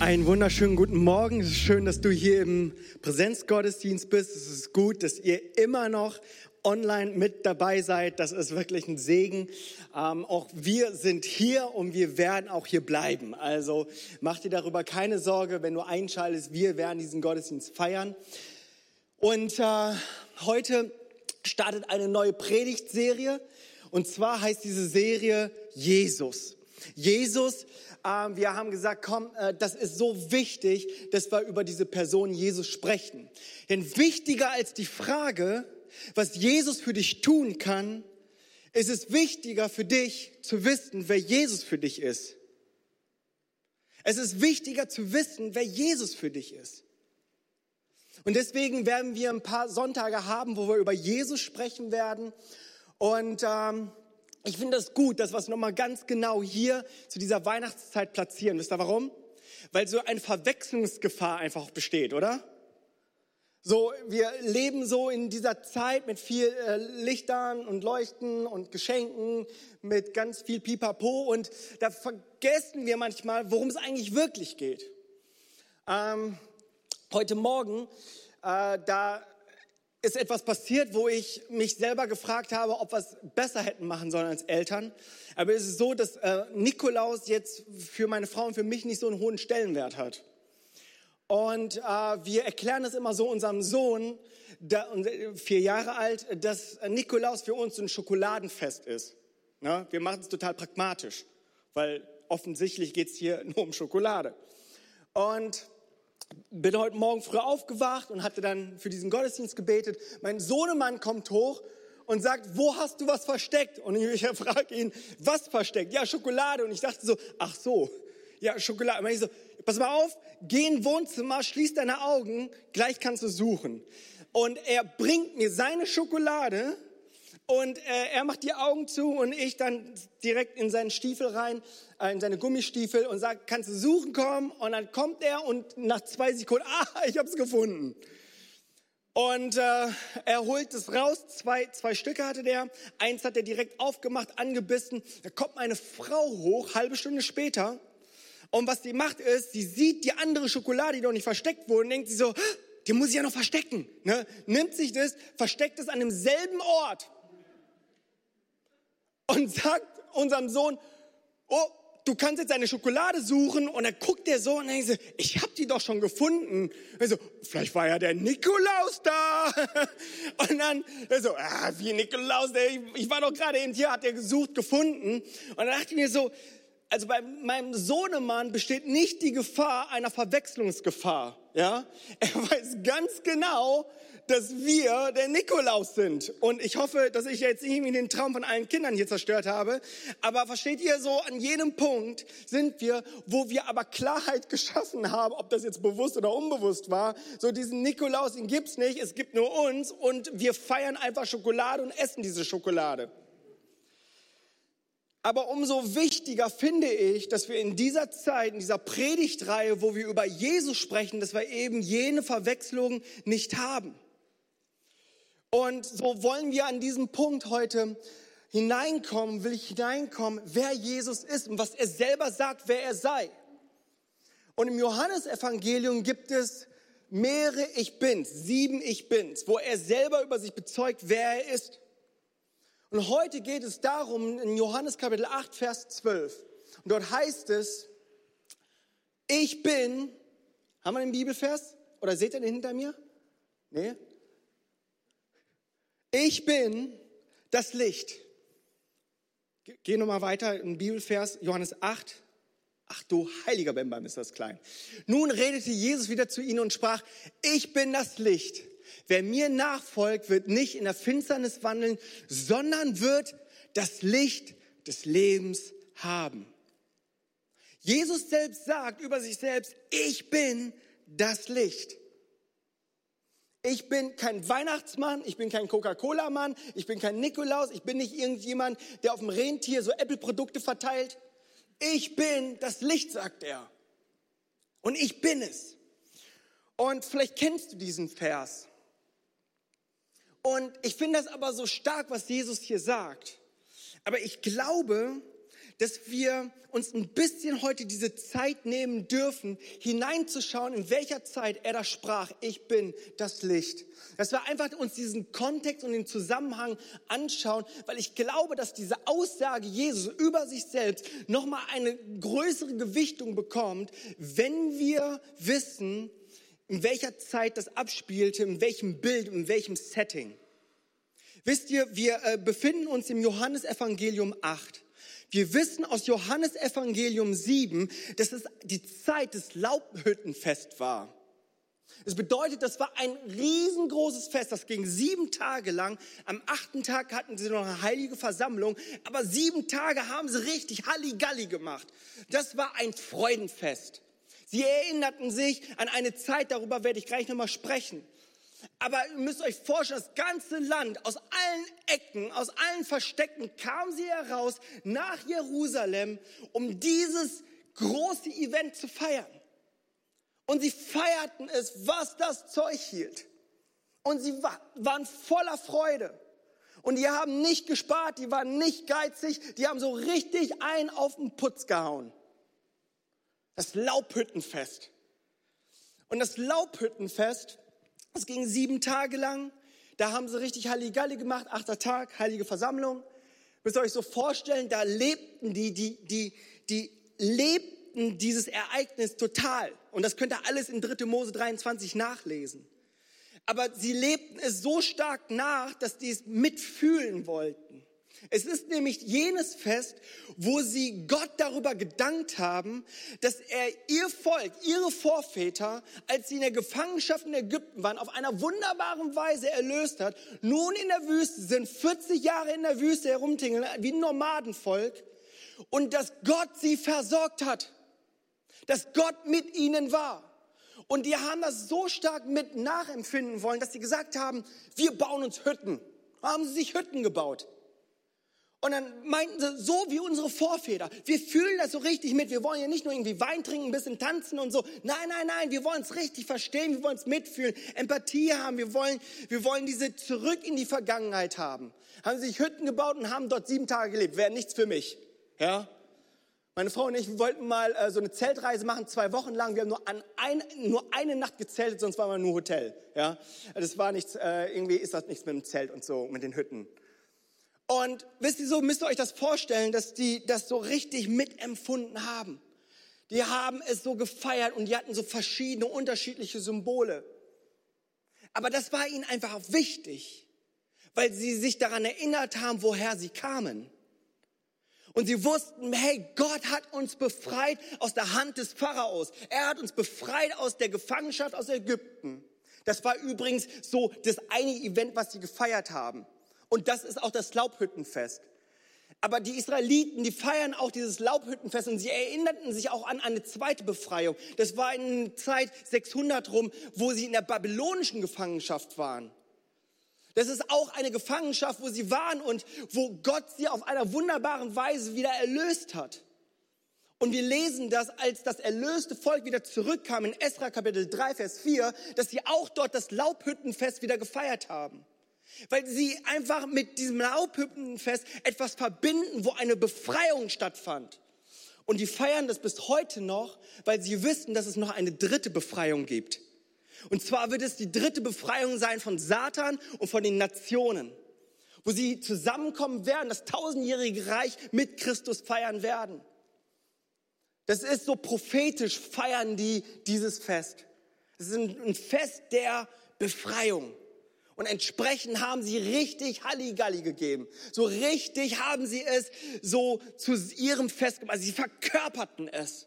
Einen wunderschönen guten Morgen. Es ist schön, dass du hier im Präsenzgottesdienst bist. Es ist gut, dass ihr immer noch online mit dabei seid. Das ist wirklich ein Segen. Ähm, auch wir sind hier und wir werden auch hier bleiben. Also mach dir darüber keine Sorge, wenn du einschaltest. Wir werden diesen Gottesdienst feiern. Und äh, heute startet eine neue Predigtserie. Und zwar heißt diese Serie Jesus. Jesus, wir haben gesagt, komm, äh, das ist so wichtig, dass wir über diese Person Jesus sprechen. Denn wichtiger als die Frage, was Jesus für dich tun kann, ist es wichtiger für dich zu wissen, wer Jesus für dich ist. Es ist wichtiger zu wissen, wer Jesus für dich ist. Und deswegen werden wir ein paar Sonntage haben, wo wir über Jesus sprechen werden. Und ähm, ich finde das gut, dass wir es nochmal ganz genau hier zu dieser Weihnachtszeit platzieren. Wisst ihr warum? Weil so eine Verwechslungsgefahr einfach besteht, oder? So, wir leben so in dieser Zeit mit viel äh, Lichtern und Leuchten und Geschenken, mit ganz viel Pipapo und da vergessen wir manchmal, worum es eigentlich wirklich geht. Ähm, heute Morgen, äh, da ist etwas passiert, wo ich mich selber gefragt habe, ob wir es besser hätten machen sollen als Eltern. Aber es ist so, dass äh, Nikolaus jetzt für meine Frau und für mich nicht so einen hohen Stellenwert hat. Und äh, wir erklären es immer so unserem Sohn, der, vier Jahre alt, dass Nikolaus für uns ein Schokoladenfest ist. Ja, wir machen es total pragmatisch, weil offensichtlich geht es hier nur um Schokolade. Und bin heute Morgen früh aufgewacht und hatte dann für diesen Gottesdienst gebetet. Mein Sohnemann kommt hoch und sagt, wo hast du was versteckt? Und ich frage ihn, was versteckt? Ja, Schokolade. Und ich dachte so, ach so, ja, Schokolade. Und ich so, pass mal auf, geh in Wohnzimmer, schließ deine Augen, gleich kannst du suchen. Und er bringt mir seine Schokolade und äh, er macht die Augen zu und ich dann direkt in seinen Stiefel rein, äh, in seine Gummistiefel und sagt, kannst du suchen kommen? Und dann kommt er und nach zwei Sekunden, ah, ich habe es gefunden. Und äh, er holt es raus, zwei, zwei Stücke hatte der, eins hat er direkt aufgemacht, angebissen. Da kommt meine Frau hoch, halbe Stunde später und was sie macht ist, sie sieht die andere Schokolade, die noch nicht versteckt wurde, und denkt sie so, die muss ich ja noch verstecken. Ne? Nimmt sich das, versteckt es an demselben Ort und sagt unserem Sohn, oh, du kannst jetzt eine Schokolade suchen. Und dann guckt der so und denkt so, ich habe die doch schon gefunden. Also, vielleicht war ja der Nikolaus da. Und dann so, ah, wie Nikolaus, ich war doch gerade eben hier, hat er gesucht, gefunden. Und dann dachte ich mir so, also bei meinem Sohnemann besteht nicht die Gefahr einer Verwechslungsgefahr. Ja, er weiß ganz genau, dass wir der Nikolaus sind. Und ich hoffe, dass ich jetzt irgendwie den Traum von allen Kindern hier zerstört habe. Aber versteht ihr so, an jedem Punkt sind wir, wo wir aber Klarheit geschaffen haben, ob das jetzt bewusst oder unbewusst war. So diesen Nikolaus, den gibt's nicht, es gibt nur uns und wir feiern einfach Schokolade und essen diese Schokolade. Aber umso wichtiger finde ich, dass wir in dieser Zeit, in dieser Predigtreihe, wo wir über Jesus sprechen, dass wir eben jene Verwechslung nicht haben. Und so wollen wir an diesem Punkt heute hineinkommen, will ich hineinkommen, wer Jesus ist und was er selber sagt, wer er sei. Und im Johannesevangelium gibt es mehrere Ich Bins, sieben Ich Bins, wo er selber über sich bezeugt, wer er ist. Und heute geht es darum, in Johannes Kapitel 8, Vers 12. Und dort heißt es, ich bin, haben wir den Bibelvers? Oder seht ihr den hinter mir? Nee? Ich bin das Licht. Geh nochmal weiter im Bibelvers, Johannes 8. Ach du heiliger Bembam ist das klein. Nun redete Jesus wieder zu ihnen und sprach, ich bin das Licht. Wer mir nachfolgt, wird nicht in der Finsternis wandeln, sondern wird das Licht des Lebens haben. Jesus selbst sagt über sich selbst, ich bin das Licht. Ich bin kein Weihnachtsmann, ich bin kein Coca-Cola-Mann, ich bin kein Nikolaus, ich bin nicht irgendjemand, der auf dem Rentier so Apple-Produkte verteilt. Ich bin das Licht, sagt er. Und ich bin es. Und vielleicht kennst du diesen Vers. Und ich finde das aber so stark, was Jesus hier sagt. Aber ich glaube, dass wir uns ein bisschen heute diese Zeit nehmen dürfen, hineinzuschauen, in welcher Zeit er da sprach, ich bin das Licht. Dass wir einfach uns diesen Kontext und den Zusammenhang anschauen, weil ich glaube, dass diese Aussage Jesus über sich selbst nochmal eine größere Gewichtung bekommt, wenn wir wissen, in welcher Zeit das abspielte, in welchem Bild, in welchem Setting. Wisst ihr, wir äh, befinden uns im Johannesevangelium 8. Wir wissen aus Johannesevangelium 7, dass es die Zeit des Laubhüttenfest war. Das bedeutet, das war ein riesengroßes Fest, das ging sieben Tage lang. Am achten Tag hatten sie noch eine heilige Versammlung, aber sieben Tage haben sie richtig Halligalli gemacht. Das war ein Freudenfest. Sie erinnerten sich an eine Zeit, darüber werde ich gleich nochmal sprechen. Aber ihr müsst euch vorstellen, das ganze Land, aus allen Ecken, aus allen Verstecken kam sie heraus nach Jerusalem, um dieses große Event zu feiern. Und sie feierten es, was das Zeug hielt. Und sie waren voller Freude. Und die haben nicht gespart, die waren nicht geizig, die haben so richtig einen auf den Putz gehauen. Das Laubhüttenfest. Und das Laubhüttenfest es ging sieben Tage lang. Da haben sie richtig Halligalli gemacht. Achter Tag, heilige Versammlung. Müsst ihr euch so vorstellen, da lebten die, die, die, die lebten dieses Ereignis total. Und das könnt ihr alles in 3. Mose 23 nachlesen. Aber sie lebten es so stark nach, dass die es mitfühlen wollten. Es ist nämlich jenes Fest, wo sie Gott darüber gedankt haben, dass er ihr Volk, ihre Vorväter, als sie in der Gefangenschaft in Ägypten waren, auf einer wunderbaren Weise erlöst hat, nun in der Wüste sind, 40 Jahre in der Wüste herumtingeln, wie ein Nomadenvolk, und dass Gott sie versorgt hat, dass Gott mit ihnen war. Und die haben das so stark mit nachempfinden wollen, dass sie gesagt haben, wir bauen uns Hütten. Haben sie sich Hütten gebaut. Und dann meinten sie, so wie unsere Vorväter. Wir fühlen das so richtig mit. Wir wollen ja nicht nur irgendwie Wein trinken, ein bisschen tanzen und so. Nein, nein, nein. Wir wollen es richtig verstehen. Wir wollen es mitfühlen. Empathie haben. Wir wollen, wir wollen diese zurück in die Vergangenheit haben. Haben sich Hütten gebaut und haben dort sieben Tage gelebt. Wäre nichts für mich. Ja? Meine Frau und ich wollten mal äh, so eine Zeltreise machen, zwei Wochen lang. Wir haben nur, an ein, nur eine Nacht gezeltet, sonst war wir nur Hotel. Ja? Das war nichts, äh, irgendwie ist das nichts mit dem Zelt und so, mit den Hütten. Und wisst ihr so, müsst ihr euch das vorstellen, dass die das so richtig mitempfunden haben. Die haben es so gefeiert und die hatten so verschiedene unterschiedliche Symbole. Aber das war ihnen einfach wichtig, weil sie sich daran erinnert haben, woher sie kamen. Und sie wussten, hey, Gott hat uns befreit aus der Hand des Pharaos. Er hat uns befreit aus der Gefangenschaft aus Ägypten. Das war übrigens so das eine Event, was sie gefeiert haben. Und das ist auch das Laubhüttenfest. Aber die Israeliten, die feiern auch dieses Laubhüttenfest und sie erinnerten sich auch an eine zweite Befreiung. Das war in Zeit 600 rum, wo sie in der babylonischen Gefangenschaft waren. Das ist auch eine Gefangenschaft, wo sie waren und wo Gott sie auf einer wunderbaren Weise wieder erlöst hat. Und wir lesen das, als das erlöste Volk wieder zurückkam in Esra Kapitel 3, Vers 4, dass sie auch dort das Laubhüttenfest wieder gefeiert haben. Weil sie einfach mit diesem Laubhüppenfest etwas verbinden, wo eine Befreiung stattfand. Und die feiern das bis heute noch, weil sie wissen, dass es noch eine dritte Befreiung gibt. Und zwar wird es die dritte Befreiung sein von Satan und von den Nationen, wo sie zusammenkommen werden, das tausendjährige Reich mit Christus feiern werden. Das ist so prophetisch, feiern die dieses Fest. Es ist ein Fest der Befreiung. Und entsprechend haben sie richtig Halligalli gegeben. So richtig haben sie es so zu ihrem Fest gemacht. Sie verkörperten es.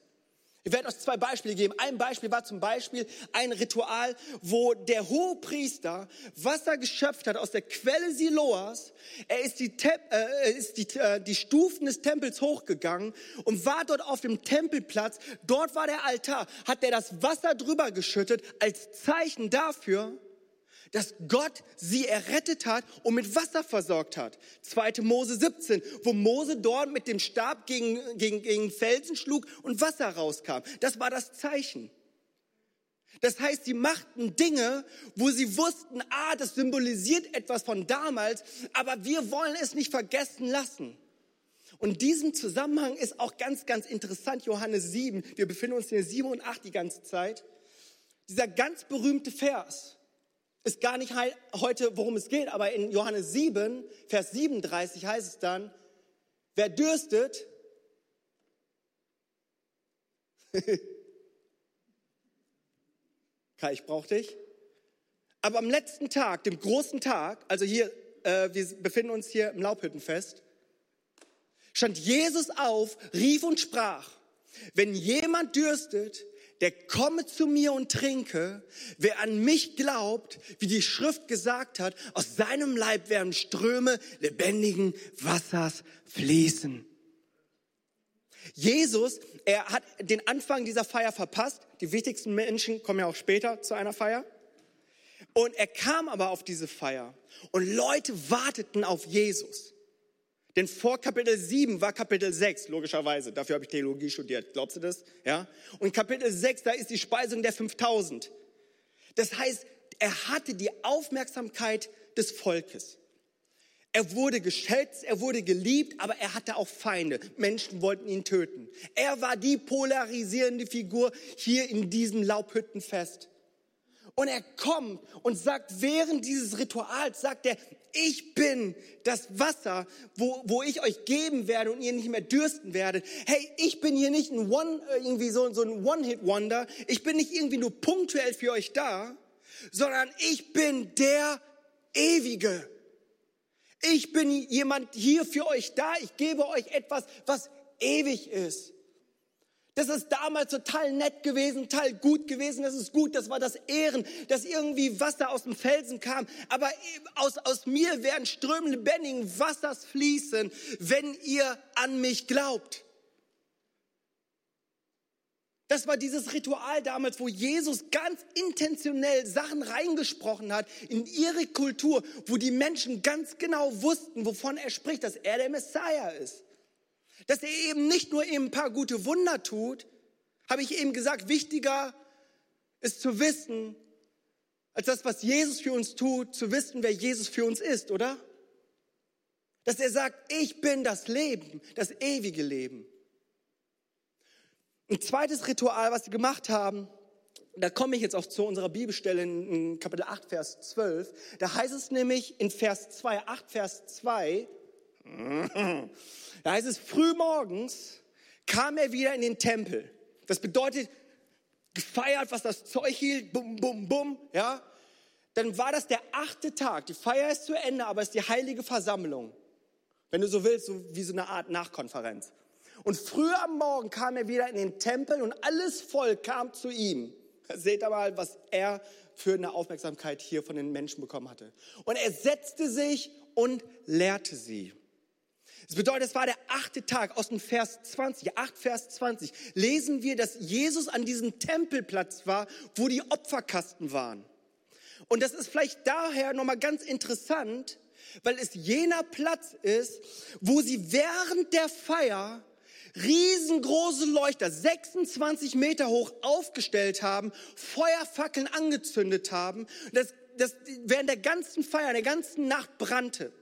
Ich werde euch zwei Beispiele geben. Ein Beispiel war zum Beispiel ein Ritual, wo der Hohepriester Wasser geschöpft hat aus der Quelle Siloas. Er ist die, äh, ist die, äh, die Stufen des Tempels hochgegangen und war dort auf dem Tempelplatz. Dort war der Altar. Hat er das Wasser drüber geschüttet als Zeichen dafür, dass Gott sie errettet hat und mit Wasser versorgt hat. 2. Mose 17, wo Mose dort mit dem Stab gegen, gegen, gegen Felsen schlug und Wasser rauskam. Das war das Zeichen. Das heißt, sie machten Dinge, wo sie wussten, ah, das symbolisiert etwas von damals, aber wir wollen es nicht vergessen lassen. Und diesem Zusammenhang ist auch ganz, ganz interessant Johannes 7. Wir befinden uns in der 7 und 8 die ganze Zeit. Dieser ganz berühmte Vers ist gar nicht heute, worum es geht, aber in Johannes 7, Vers 37 heißt es dann, wer dürstet, Kai, ich brauche dich. Aber am letzten Tag, dem großen Tag, also hier, äh, wir befinden uns hier im Laubhüttenfest, stand Jesus auf, rief und sprach, wenn jemand dürstet, der komme zu mir und trinke. Wer an mich glaubt, wie die Schrift gesagt hat, aus seinem Leib werden Ströme lebendigen Wassers fließen. Jesus, er hat den Anfang dieser Feier verpasst. Die wichtigsten Menschen kommen ja auch später zu einer Feier. Und er kam aber auf diese Feier und Leute warteten auf Jesus. Denn vor Kapitel 7 war Kapitel 6, logischerweise. Dafür habe ich Theologie studiert. Glaubst du das? Ja? Und Kapitel 6, da ist die Speisung der 5000. Das heißt, er hatte die Aufmerksamkeit des Volkes. Er wurde geschätzt, er wurde geliebt, aber er hatte auch Feinde. Menschen wollten ihn töten. Er war die polarisierende Figur hier in diesem Laubhüttenfest. Und er kommt und sagt, während dieses Rituals, sagt er, ich bin das Wasser, wo, wo ich euch geben werde und ihr nicht mehr dürsten werdet. Hey, ich bin hier nicht ein One, äh, irgendwie so, so ein One-Hit-Wonder. Ich bin nicht irgendwie nur punktuell für euch da, sondern ich bin der Ewige. Ich bin jemand hier für euch da. Ich gebe euch etwas, was ewig ist. Das ist damals total nett gewesen, total gut gewesen. Das ist gut, das war das Ehren, dass irgendwie Wasser aus dem Felsen kam. Aber aus, aus mir werden Ströme lebendigen Wassers fließen, wenn ihr an mich glaubt. Das war dieses Ritual damals, wo Jesus ganz intentionell Sachen reingesprochen hat in ihre Kultur, wo die Menschen ganz genau wussten, wovon er spricht, dass er der Messiah ist. Dass er eben nicht nur eben ein paar gute Wunder tut, habe ich eben gesagt, wichtiger ist zu wissen, als das, was Jesus für uns tut, zu wissen, wer Jesus für uns ist, oder? Dass er sagt, ich bin das Leben, das ewige Leben. Ein zweites Ritual, was sie gemacht haben, da komme ich jetzt auch zu unserer Bibelstelle in Kapitel 8, Vers 12. Da heißt es nämlich in Vers 2, 8, Vers 2, da heißt es, früh morgens kam er wieder in den Tempel. Das bedeutet, gefeiert, was das Zeug hielt, bum, bum, bum, ja. Dann war das der achte Tag. Die Feier ist zu Ende, aber es ist die heilige Versammlung. Wenn du so willst, so wie so eine Art Nachkonferenz. Und früh am Morgen kam er wieder in den Tempel und alles Volk kam zu ihm. Seht aber, was er für eine Aufmerksamkeit hier von den Menschen bekommen hatte. Und er setzte sich und lehrte sie. Das bedeutet, es war der achte Tag aus dem Vers 20, 8 Vers 20, lesen wir, dass Jesus an diesem Tempelplatz war, wo die Opferkasten waren. Und das ist vielleicht daher nochmal ganz interessant, weil es jener Platz ist, wo sie während der Feier riesengroße Leuchter, 26 Meter hoch aufgestellt haben, Feuerfackeln angezündet haben, das, das während der ganzen Feier, der ganzen Nacht brannte.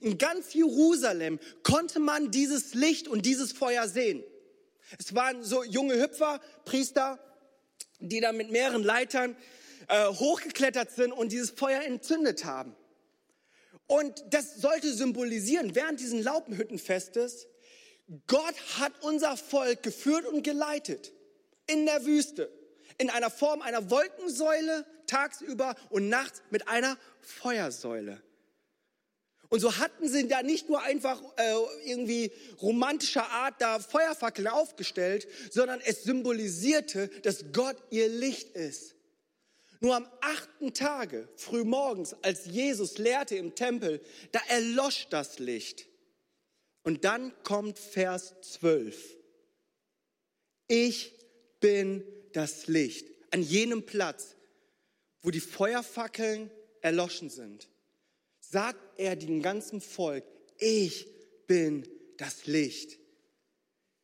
In ganz Jerusalem konnte man dieses Licht und dieses Feuer sehen. Es waren so junge Hüpfer, Priester, die da mit mehreren Leitern äh, hochgeklettert sind und dieses Feuer entzündet haben. Und das sollte symbolisieren, während diesen Laubenhüttenfestes, Gott hat unser Volk geführt und geleitet in der Wüste, in einer Form einer Wolkensäule tagsüber und nachts mit einer Feuersäule. Und so hatten sie da nicht nur einfach äh, irgendwie romantischer Art da Feuerfackeln aufgestellt, sondern es symbolisierte, dass Gott ihr Licht ist. Nur am achten Tage, früh morgens, als Jesus lehrte im Tempel, da erlosch das Licht. Und dann kommt Vers 12. Ich bin das Licht. An jenem Platz, wo die Feuerfackeln erloschen sind sagt er dem ganzen Volk, ich bin das Licht.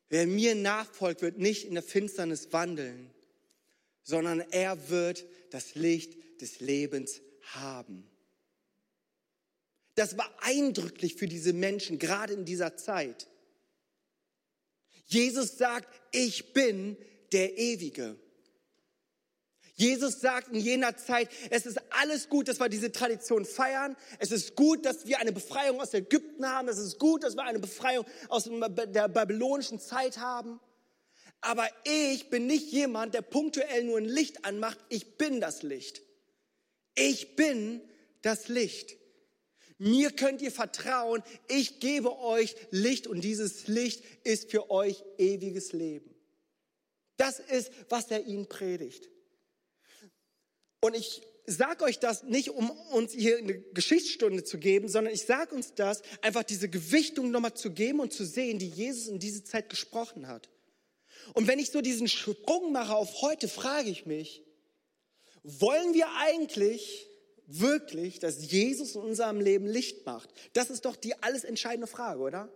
Wer mir nachfolgt, wird nicht in der Finsternis wandeln, sondern er wird das Licht des Lebens haben. Das war eindrücklich für diese Menschen, gerade in dieser Zeit. Jesus sagt, ich bin der Ewige. Jesus sagt in jener Zeit, es ist alles gut, dass wir diese Tradition feiern. Es ist gut, dass wir eine Befreiung aus Ägypten haben. Es ist gut, dass wir eine Befreiung aus der babylonischen Zeit haben. Aber ich bin nicht jemand, der punktuell nur ein Licht anmacht. Ich bin das Licht. Ich bin das Licht. Mir könnt ihr vertrauen. Ich gebe euch Licht und dieses Licht ist für euch ewiges Leben. Das ist, was er ihnen predigt. Und ich sage euch das nicht, um uns hier eine Geschichtsstunde zu geben, sondern ich sage uns das, einfach diese Gewichtung nochmal zu geben und zu sehen, die Jesus in diese Zeit gesprochen hat. Und wenn ich so diesen Sprung mache auf heute, frage ich mich, wollen wir eigentlich wirklich, dass Jesus in unserem Leben Licht macht? Das ist doch die alles entscheidende Frage, oder?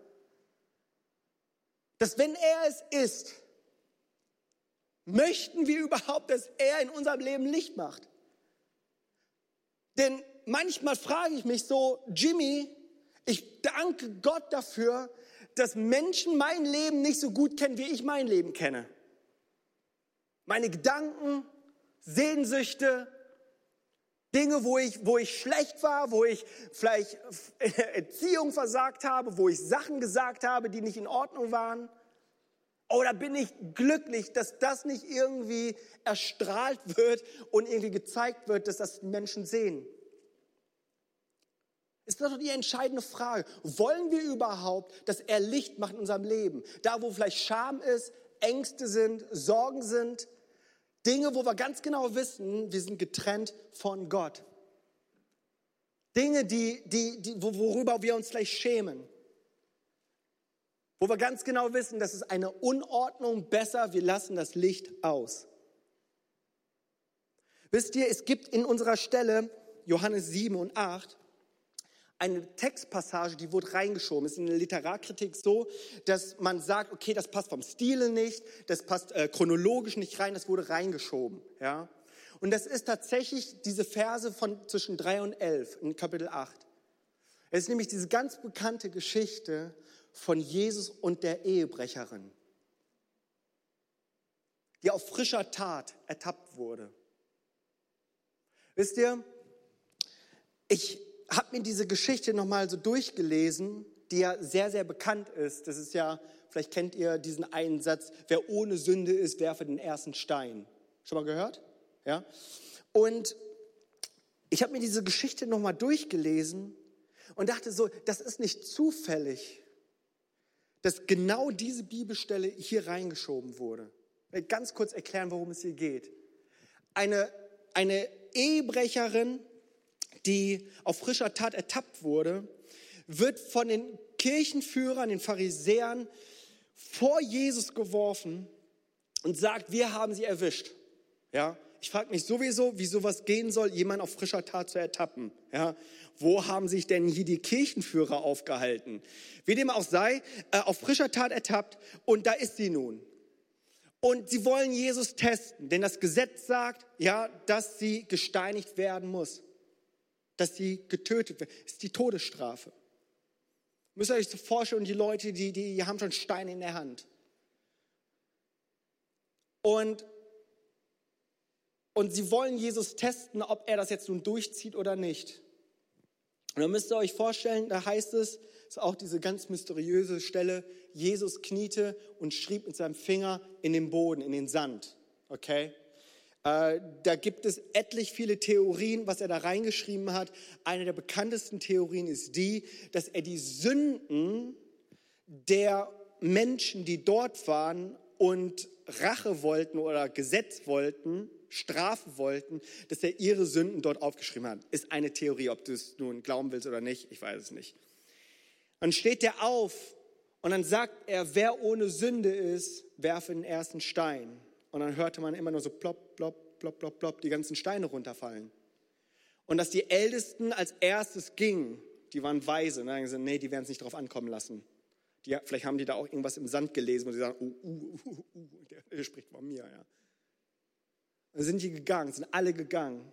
Dass wenn er es ist, möchten wir überhaupt, dass er in unserem Leben Licht macht? Denn manchmal frage ich mich so, Jimmy, ich danke Gott dafür, dass Menschen mein Leben nicht so gut kennen, wie ich mein Leben kenne. Meine Gedanken, Sehnsüchte, Dinge, wo ich, wo ich schlecht war, wo ich vielleicht Erziehung versagt habe, wo ich Sachen gesagt habe, die nicht in Ordnung waren. Oder bin ich glücklich, dass das nicht irgendwie erstrahlt wird und irgendwie gezeigt wird, dass das Menschen sehen? Ist das doch die entscheidende Frage. Wollen wir überhaupt, dass er Licht macht in unserem Leben? Da, wo vielleicht Scham ist, Ängste sind, Sorgen sind, Dinge, wo wir ganz genau wissen, wir sind getrennt von Gott. Dinge, die, die, die, worüber wir uns vielleicht schämen wo wir ganz genau wissen, das ist eine Unordnung, besser, wir lassen das Licht aus. Wisst ihr, es gibt in unserer Stelle, Johannes 7 und 8, eine Textpassage, die wurde reingeschoben. Es ist in der Literarkritik so, dass man sagt, okay, das passt vom Stile nicht, das passt äh, chronologisch nicht rein, das wurde reingeschoben. Ja? Und das ist tatsächlich diese Verse von zwischen 3 und 11 in Kapitel 8. Es ist nämlich diese ganz bekannte Geschichte von Jesus und der Ehebrecherin, die auf frischer Tat ertappt wurde. Wisst ihr, ich habe mir diese Geschichte nochmal so durchgelesen, die ja sehr, sehr bekannt ist. Das ist ja, vielleicht kennt ihr diesen einen Satz, wer ohne Sünde ist, werfe den ersten Stein. Schon mal gehört? Ja? Und ich habe mir diese Geschichte nochmal durchgelesen und dachte so, das ist nicht zufällig, dass genau diese Bibelstelle hier reingeschoben wurde. Ich will ganz kurz erklären, worum es hier geht. Eine, eine Ehebrecherin, die auf frischer Tat ertappt wurde, wird von den Kirchenführern, den Pharisäern vor Jesus geworfen und sagt, wir haben sie erwischt. Ja, ich frage mich sowieso, wie sowas gehen soll, jemand auf frischer Tat zu ertappen. Ja, wo haben sich denn hier die Kirchenführer aufgehalten? Wie dem auch sei, äh, auf frischer Tat ertappt und da ist sie nun. Und sie wollen Jesus testen, denn das Gesetz sagt, ja, dass sie gesteinigt werden muss, dass sie getötet wird. Das ist die Todesstrafe. Müsst ihr euch so vorstellen, die Leute, die, die haben schon Steine in der Hand. Und, und sie wollen Jesus testen, ob er das jetzt nun durchzieht oder nicht. Und dann müsst ihr euch vorstellen, da heißt es, ist auch diese ganz mysteriöse Stelle, Jesus kniete und schrieb mit seinem Finger in den Boden, in den Sand. Okay? Äh, da gibt es etlich viele Theorien, was er da reingeschrieben hat. Eine der bekanntesten Theorien ist die, dass er die Sünden der Menschen, die dort waren und Rache wollten oder Gesetz wollten, strafen wollten, dass er ihre Sünden dort aufgeschrieben hat. Ist eine Theorie, ob du es nun glauben willst oder nicht, ich weiß es nicht. Dann steht er auf und dann sagt er, wer ohne Sünde ist, werfe den ersten Stein. Und dann hörte man immer nur so plopp, plopp, plopp, plopp, plopp, die ganzen Steine runterfallen. Und dass die Ältesten als erstes gingen, die waren weise. Ne? Gesagt, nee, die werden es nicht drauf ankommen lassen. Die, vielleicht haben die da auch irgendwas im Sand gelesen und sie sagen, uh, uh, uh, uh, der, der spricht von mir. Ja. Dann sind die gegangen, sind alle gegangen.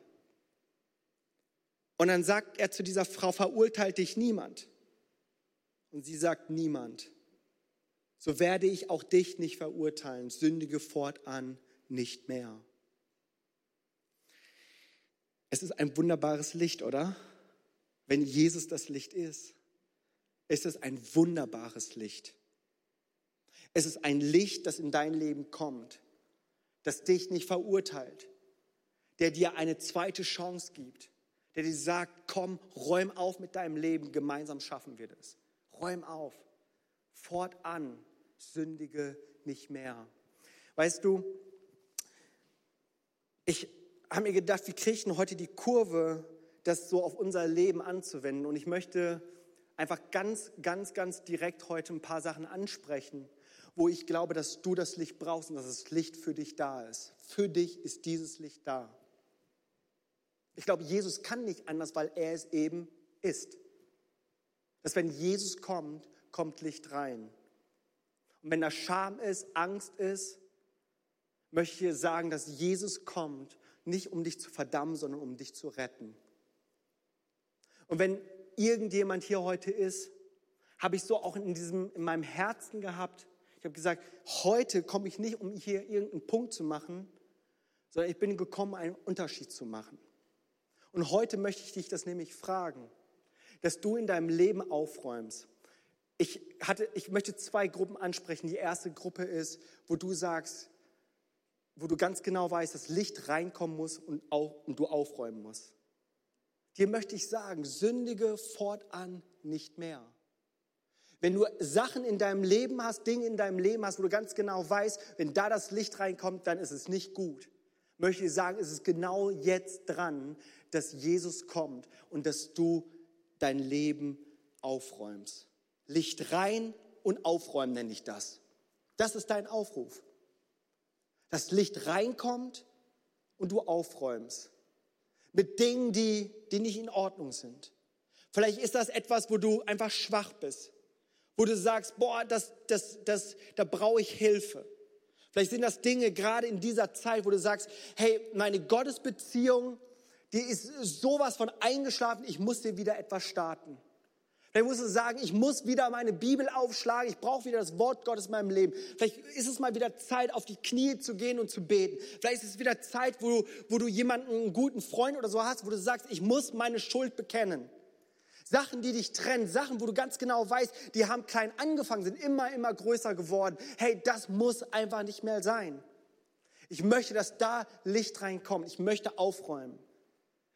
Und dann sagt er zu dieser Frau, verurteilt dich niemand. Und sie sagt niemand. so werde ich auch dich nicht verurteilen. Sündige fortan nicht mehr. Es ist ein wunderbares Licht, oder? Wenn Jesus das Licht ist, ist es ein wunderbares Licht. Es ist ein Licht, das in dein Leben kommt, das dich nicht verurteilt, der dir eine zweite Chance gibt, der dir sagt, komm, räum auf mit deinem Leben, gemeinsam schaffen wir das. Räum auf, fortan, sündige nicht mehr. Weißt du, ich habe mir gedacht, wir kriegen heute die Kurve, das so auf unser Leben anzuwenden. Und ich möchte einfach ganz, ganz, ganz direkt heute ein paar Sachen ansprechen, wo ich glaube, dass du das Licht brauchst und dass das Licht für dich da ist. Für dich ist dieses Licht da. Ich glaube, Jesus kann nicht anders, weil er es eben ist. Dass wenn Jesus kommt, kommt Licht rein. Und wenn da Scham ist, Angst ist, möchte ich dir sagen, dass Jesus kommt nicht um dich zu verdammen, sondern um dich zu retten. Und wenn irgendjemand hier heute ist, habe ich so auch in, diesem, in meinem Herzen gehabt, ich habe gesagt, heute komme ich nicht, um hier irgendeinen Punkt zu machen, sondern ich bin gekommen, einen Unterschied zu machen. Und heute möchte ich dich das nämlich fragen, dass du in deinem Leben aufräumst. Ich, hatte, ich möchte zwei Gruppen ansprechen. Die erste Gruppe ist, wo du sagst, wo du ganz genau weißt, dass Licht reinkommen muss und, auch, und du aufräumen musst. Dir möchte ich sagen, sündige fortan nicht mehr. Wenn du Sachen in deinem Leben hast, Dinge in deinem Leben hast, wo du ganz genau weißt, wenn da das Licht reinkommt, dann ist es nicht gut. Möchte ich sagen, es ist genau jetzt dran, dass Jesus kommt und dass du dein Leben aufräumst. Licht rein und aufräumen nenne ich das. Das ist dein Aufruf das Licht reinkommt und du aufräumst. Mit Dingen, die, die nicht in Ordnung sind. Vielleicht ist das etwas, wo du einfach schwach bist. Wo du sagst, boah, das, das, das, da brauche ich Hilfe. Vielleicht sind das Dinge gerade in dieser Zeit, wo du sagst, hey, meine Gottesbeziehung, die ist sowas von eingeschlafen, ich muss dir wieder etwas starten. Vielleicht musst du sagen, ich muss wieder meine Bibel aufschlagen, ich brauche wieder das Wort Gottes in meinem Leben. Vielleicht ist es mal wieder Zeit, auf die Knie zu gehen und zu beten. Vielleicht ist es wieder Zeit, wo wo du jemanden, einen guten Freund oder so hast, wo du sagst, ich muss meine Schuld bekennen. Sachen, die dich trennen, Sachen, wo du ganz genau weißt, die haben klein angefangen, sind immer, immer größer geworden. Hey, das muss einfach nicht mehr sein. Ich möchte, dass da Licht reinkommt. Ich möchte aufräumen.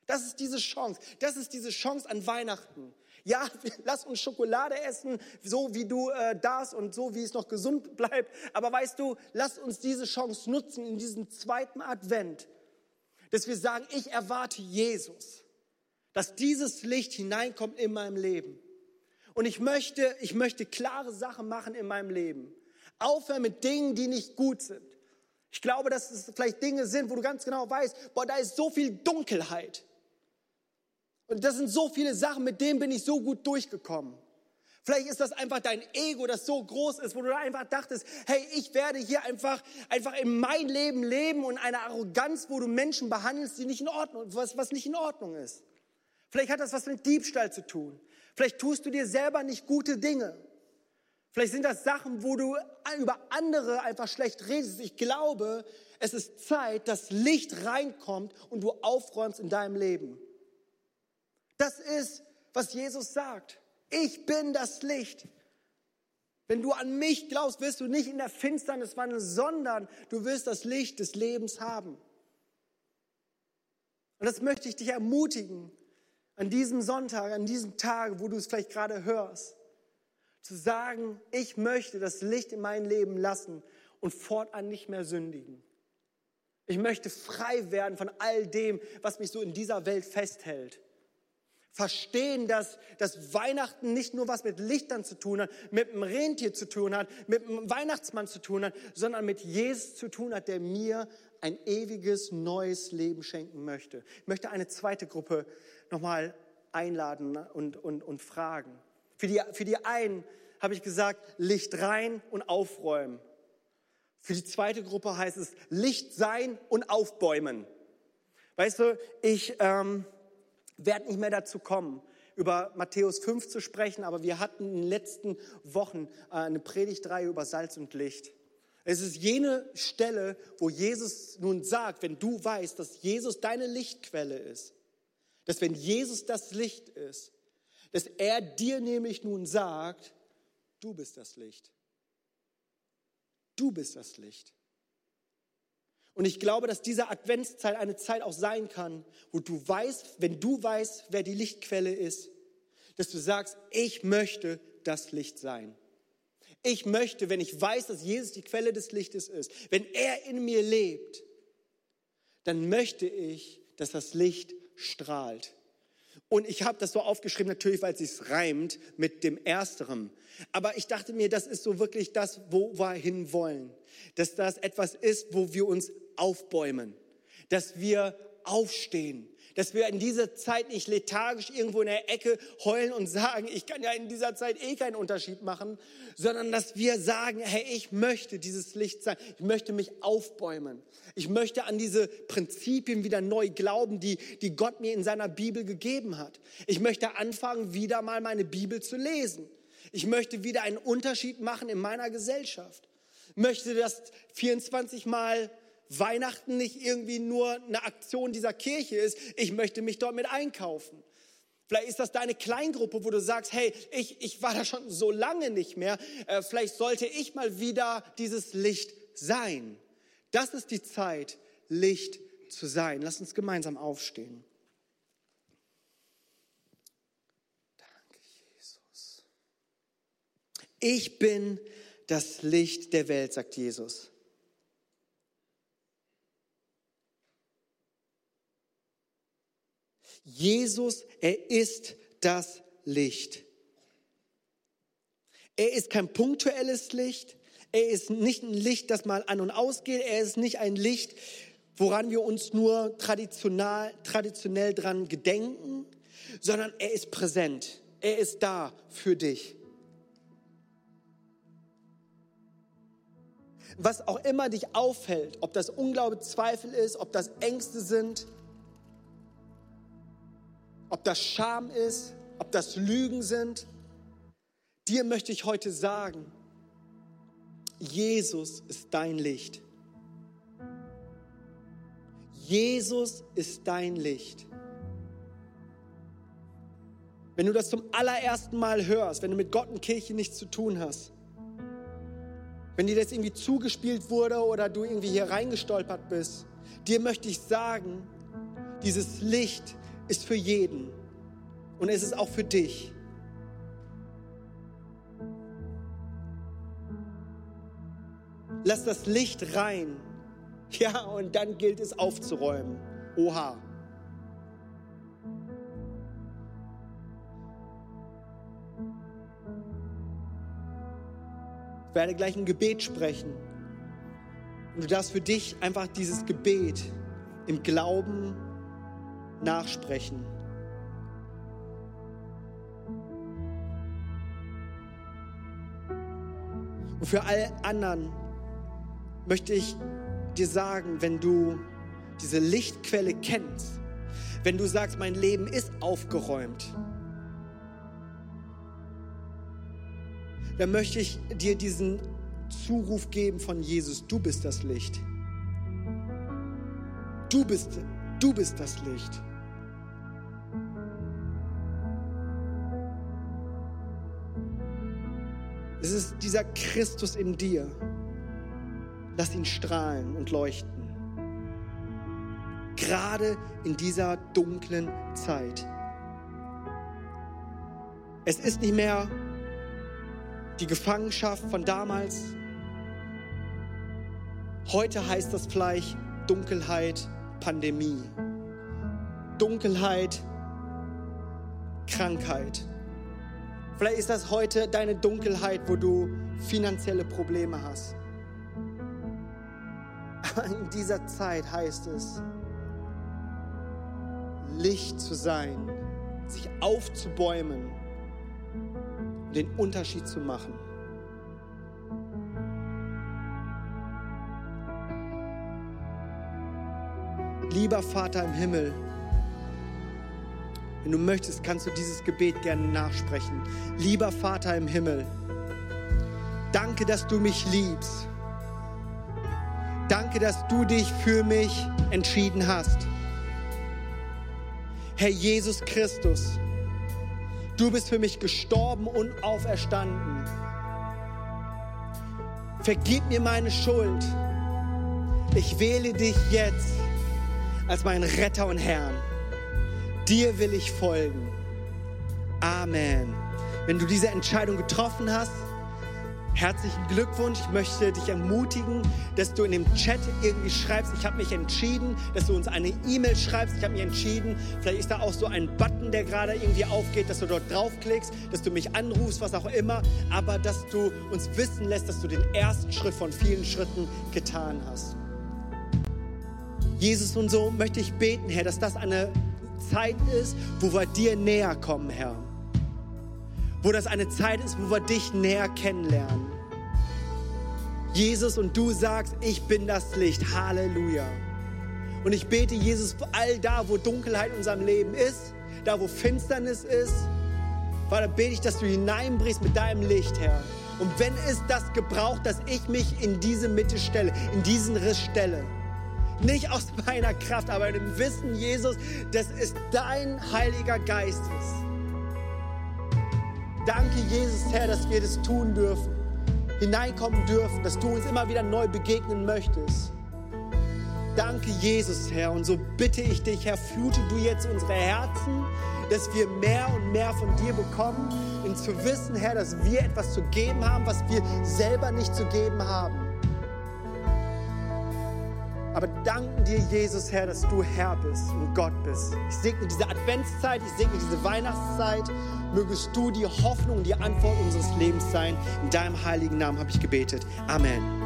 Das ist diese Chance. Das ist diese Chance an Weihnachten. Ja, lass uns Schokolade essen, so wie du äh, darfst und so wie es noch gesund bleibt. Aber weißt du, lass uns diese Chance nutzen in diesem zweiten Advent, dass wir sagen, ich erwarte Jesus, dass dieses Licht hineinkommt in meinem Leben. Und ich möchte, ich möchte klare Sachen machen in meinem Leben. Aufhören mit Dingen, die nicht gut sind. Ich glaube, dass es vielleicht Dinge sind, wo du ganz genau weißt, boah, da ist so viel Dunkelheit. Und das sind so viele Sachen, mit denen bin ich so gut durchgekommen. Vielleicht ist das einfach dein Ego, das so groß ist, wo du einfach dachtest, hey, ich werde hier einfach, einfach in mein Leben leben und eine Arroganz, wo du Menschen behandelst, die nicht in Ordnung, was, was nicht in Ordnung ist. Vielleicht hat das was mit Diebstahl zu tun. Vielleicht tust du dir selber nicht gute Dinge. Vielleicht sind das Sachen, wo du über andere einfach schlecht redest. Ich glaube, es ist Zeit, dass Licht reinkommt und du aufräumst in deinem Leben. Das ist, was Jesus sagt. Ich bin das Licht. Wenn du an mich glaubst, wirst du nicht in der Finsternis wandeln, sondern du wirst das Licht des Lebens haben. Und das möchte ich dich ermutigen, an diesem Sonntag, an diesem Tag, wo du es vielleicht gerade hörst, zu sagen, ich möchte das Licht in mein Leben lassen und fortan nicht mehr sündigen. Ich möchte frei werden von all dem, was mich so in dieser Welt festhält verstehen, dass, dass Weihnachten nicht nur was mit Lichtern zu tun hat, mit einem Rentier zu tun hat, mit einem Weihnachtsmann zu tun hat, sondern mit Jesus zu tun hat, der mir ein ewiges neues Leben schenken möchte. Ich möchte eine zweite Gruppe nochmal einladen und, und, und fragen. Für die, für die einen habe ich gesagt, Licht rein und aufräumen. Für die zweite Gruppe heißt es Licht sein und aufbäumen. Weißt du, ich, ähm, werde nicht mehr dazu kommen, über Matthäus 5 zu sprechen, aber wir hatten in den letzten Wochen äh, eine Predigtreihe über Salz und Licht. Es ist jene Stelle, wo Jesus nun sagt, wenn du weißt, dass Jesus deine Lichtquelle ist, dass wenn Jesus das Licht ist, dass er dir nämlich nun sagt, du bist das Licht. Du bist das Licht. Und ich glaube, dass diese Adventszeit eine Zeit auch sein kann, wo du weißt, wenn du weißt, wer die Lichtquelle ist, dass du sagst, ich möchte das Licht sein. Ich möchte, wenn ich weiß, dass Jesus die Quelle des Lichtes ist, wenn er in mir lebt, dann möchte ich, dass das Licht strahlt. Und ich habe das so aufgeschrieben, natürlich, weil es sich reimt mit dem Ersteren. Aber ich dachte mir, das ist so wirklich das, wo wir hinwollen. Dass das etwas ist, wo wir uns aufbäumen. Dass wir aufstehen dass wir in dieser Zeit nicht lethargisch irgendwo in der Ecke heulen und sagen, ich kann ja in dieser Zeit eh keinen Unterschied machen, sondern dass wir sagen, hey, ich möchte dieses Licht sein, ich möchte mich aufbäumen. Ich möchte an diese Prinzipien wieder neu glauben, die, die Gott mir in seiner Bibel gegeben hat. Ich möchte anfangen, wieder mal meine Bibel zu lesen. Ich möchte wieder einen Unterschied machen in meiner Gesellschaft. Ich möchte das 24 Mal Weihnachten nicht irgendwie nur eine Aktion dieser Kirche ist, ich möchte mich dort mit einkaufen. Vielleicht ist das deine Kleingruppe, wo du sagst, hey, ich, ich war da schon so lange nicht mehr, äh, vielleicht sollte ich mal wieder dieses Licht sein. Das ist die Zeit, Licht zu sein. Lass uns gemeinsam aufstehen. Danke, Jesus. Ich bin das Licht der Welt, sagt Jesus. Jesus, er ist das Licht. Er ist kein punktuelles Licht. Er ist nicht ein Licht, das mal an und ausgeht. Er ist nicht ein Licht, woran wir uns nur traditionell, traditionell dran gedenken, sondern er ist präsent. Er ist da für dich. Was auch immer dich auffällt, ob das Unglaube, Zweifel ist, ob das Ängste sind, ob das Scham ist, ob das Lügen sind. Dir möchte ich heute sagen, Jesus ist dein Licht. Jesus ist dein Licht. Wenn du das zum allerersten Mal hörst, wenn du mit Gott und Kirche nichts zu tun hast, wenn dir das irgendwie zugespielt wurde oder du irgendwie hier reingestolpert bist, dir möchte ich sagen, dieses Licht ist für jeden und es ist auch für dich. Lass das Licht rein. Ja, und dann gilt es aufzuräumen. Oha. Ich werde gleich ein Gebet sprechen. Und du darfst für dich einfach dieses Gebet im Glauben nachsprechen. Und für alle anderen möchte ich dir sagen, wenn du diese Lichtquelle kennst, wenn du sagst, mein Leben ist aufgeräumt, dann möchte ich dir diesen Zuruf geben von Jesus, du bist das Licht. Du bist, du bist das Licht. Es ist dieser Christus in dir. Lass ihn strahlen und leuchten. Gerade in dieser dunklen Zeit. Es ist nicht mehr die Gefangenschaft von damals. Heute heißt das vielleicht Dunkelheit, Pandemie. Dunkelheit, Krankheit. Vielleicht ist das heute deine Dunkelheit, wo du finanzielle Probleme hast. Aber in dieser Zeit heißt es, Licht zu sein, sich aufzubäumen und den Unterschied zu machen. Lieber Vater im Himmel, Wenn du möchtest, kannst du dieses Gebet gerne nachsprechen. Lieber Vater im Himmel, danke, dass du mich liebst. Danke, dass du dich für mich entschieden hast. Herr Jesus Christus, du bist für mich gestorben und auferstanden. Vergib mir meine Schuld. Ich wähle dich jetzt als meinen Retter und Herrn. Dir will ich folgen. Amen. Wenn du diese Entscheidung getroffen hast, herzlichen Glückwunsch. Ich möchte dich ermutigen, dass du in dem Chat irgendwie schreibst, ich habe mich entschieden, dass du uns eine E-Mail schreibst, ich habe mich entschieden. Vielleicht ist da auch so ein Button, der gerade irgendwie aufgeht, dass du dort draufklickst, dass du mich anrufst, was auch immer, aber dass du uns wissen lässt, dass du den ersten Schritt von vielen Schritten getan hast. Jesus, und so möchte ich beten, Herr, dass das eine Zeit ist, wo wir dir näher kommen, Herr. Wo das eine Zeit ist, wo wir dich näher kennenlernen. Jesus, und du sagst, ich bin das Licht. Halleluja. Und ich bete, Jesus, all da, wo Dunkelheit in unserem Leben ist, da, wo Finsternis ist, Vater, bete ich, dass du hineinbrichst mit deinem Licht, Herr. Und wenn es das gebraucht, dass ich mich in diese Mitte stelle, in diesen Riss stelle, nicht aus meiner Kraft, aber im Wissen, Jesus, dass es dein Heiliger Geist ist. Danke, Jesus, Herr, dass wir das tun dürfen, hineinkommen dürfen, dass du uns immer wieder neu begegnen möchtest. Danke, Jesus, Herr. Und so bitte ich dich, Herr, flute du jetzt unsere Herzen, dass wir mehr und mehr von dir bekommen, und zu wissen, Herr, dass wir etwas zu geben haben, was wir selber nicht zu geben haben. Aber danken dir, Jesus, Herr, dass du Herr bist und Gott bist. Ich segne diese Adventszeit, ich segne diese Weihnachtszeit. Mögest du die Hoffnung die Antwort unseres Lebens sein. In deinem heiligen Namen habe ich gebetet. Amen.